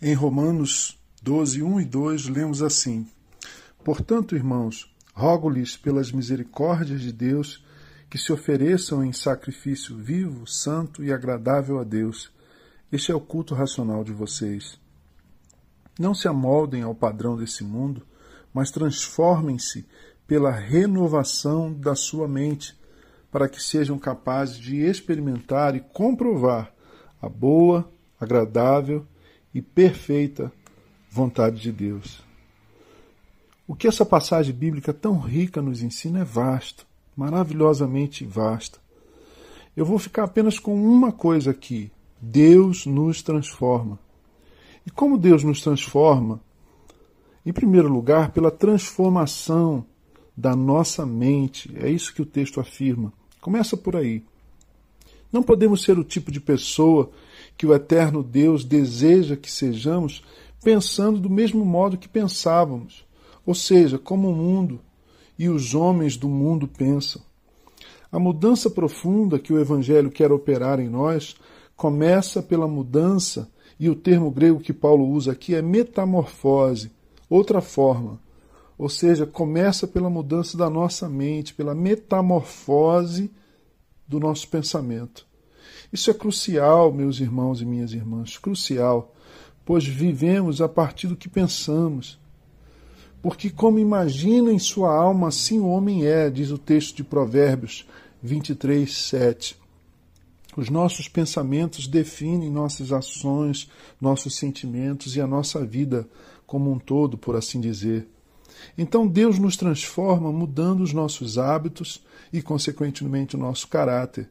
Em Romanos 12, 1 e 2, lemos assim: Portanto, irmãos, rogo-lhes pelas misericórdias de Deus que se ofereçam em sacrifício vivo, santo e agradável a Deus. Este é o culto racional de vocês. Não se amoldem ao padrão desse mundo, mas transformem-se pela renovação da sua mente, para que sejam capazes de experimentar e comprovar a boa, agradável e perfeita vontade de Deus. O que essa passagem bíblica tão rica nos ensina é vasto, maravilhosamente vasto. Eu vou ficar apenas com uma coisa aqui: Deus nos transforma. E como Deus nos transforma? Em primeiro lugar, pela transformação da nossa mente. É isso que o texto afirma. Começa por aí. Não podemos ser o tipo de pessoa que o eterno Deus deseja que sejamos pensando do mesmo modo que pensávamos, ou seja, como o mundo e os homens do mundo pensam. A mudança profunda que o Evangelho quer operar em nós começa pela mudança, e o termo grego que Paulo usa aqui é metamorfose, outra forma. Ou seja, começa pela mudança da nossa mente, pela metamorfose do nosso pensamento. Isso é crucial, meus irmãos e minhas irmãs, crucial, pois vivemos a partir do que pensamos. Porque, como imagina em sua alma, assim o homem é, diz o texto de Provérbios 23, 7. Os nossos pensamentos definem nossas ações, nossos sentimentos e a nossa vida como um todo, por assim dizer. Então Deus nos transforma mudando os nossos hábitos e, consequentemente, o nosso caráter.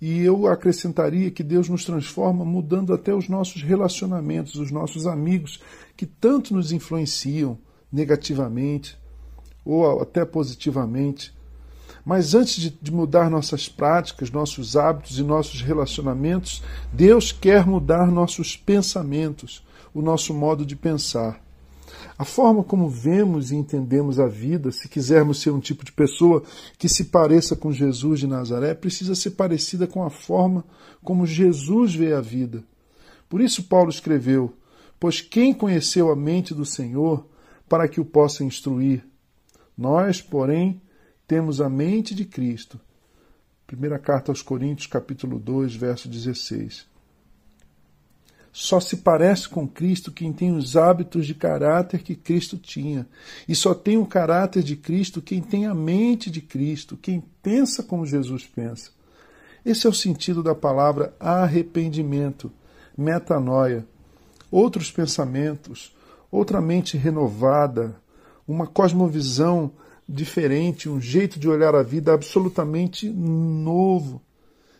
E eu acrescentaria que Deus nos transforma mudando até os nossos relacionamentos, os nossos amigos, que tanto nos influenciam negativamente ou até positivamente. Mas antes de, de, mudar nossas práticas, nossos hábitos e nossos relacionamentos, Deus quer mudar nossos pensamentos, o nosso modo de pensar. A forma como vemos e entendemos a vida, se quisermos ser um tipo de pessoa que se pareça com Jesus de Nazaré, precisa ser parecida com a forma como Jesus vê a vida. Por isso, Paulo escreveu: Pois quem conheceu a mente do Senhor para que o possa instruir? Nós, porém, temos a mente de Cristo. Primeira carta aos Coríntios, capítulo 2, verso 16. Só se parece com Cristo quem tem os hábitos de caráter que Cristo tinha. E só tem o caráter de Cristo quem tem a mente de Cristo, quem pensa como Jesus pensa. Esse é o sentido da palavra arrependimento, metanoia. Outros pensamentos, outra mente renovada, uma cosmovisão diferente, um jeito de olhar a vida absolutamente novo.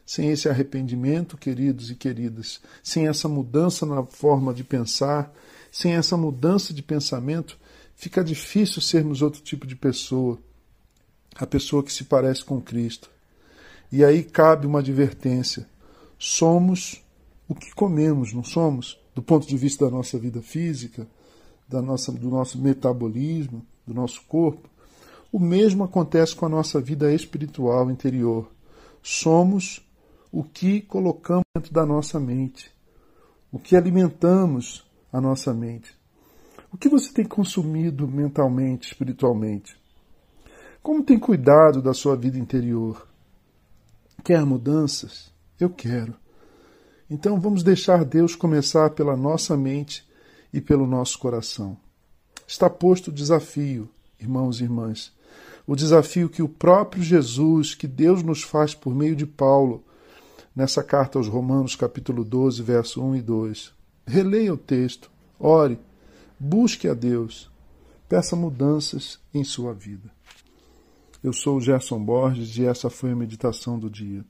Sem esse arrependimento, queridos e queridas, sem essa mudança na forma de pensar, sem essa mudança de pensamento, fica difícil sermos outro tipo de pessoa, a pessoa que se parece com Cristo. E aí cabe uma advertência: somos o que comemos, não somos? Do ponto de vista da nossa vida física, da nossa, do nosso metabolismo, do nosso corpo. O mesmo acontece com a nossa vida espiritual interior. Somos o que colocamos dentro da nossa mente, o que alimentamos a nossa mente. O que você tem consumido mentalmente, espiritualmente? Como tem cuidado da sua vida interior? Quer mudanças? Eu quero. Então vamos deixar Deus começar pela nossa mente e pelo nosso coração. Está posto o desafio, irmãos e irmãs. O desafio que o próprio Jesus, que Deus nos faz por meio de Paulo, nessa carta aos Romanos, capítulo 12, verso 1 e 2. Releia o texto, ore, busque a Deus, peça mudanças em sua vida. Eu sou o Gerson Borges e essa foi a meditação do dia.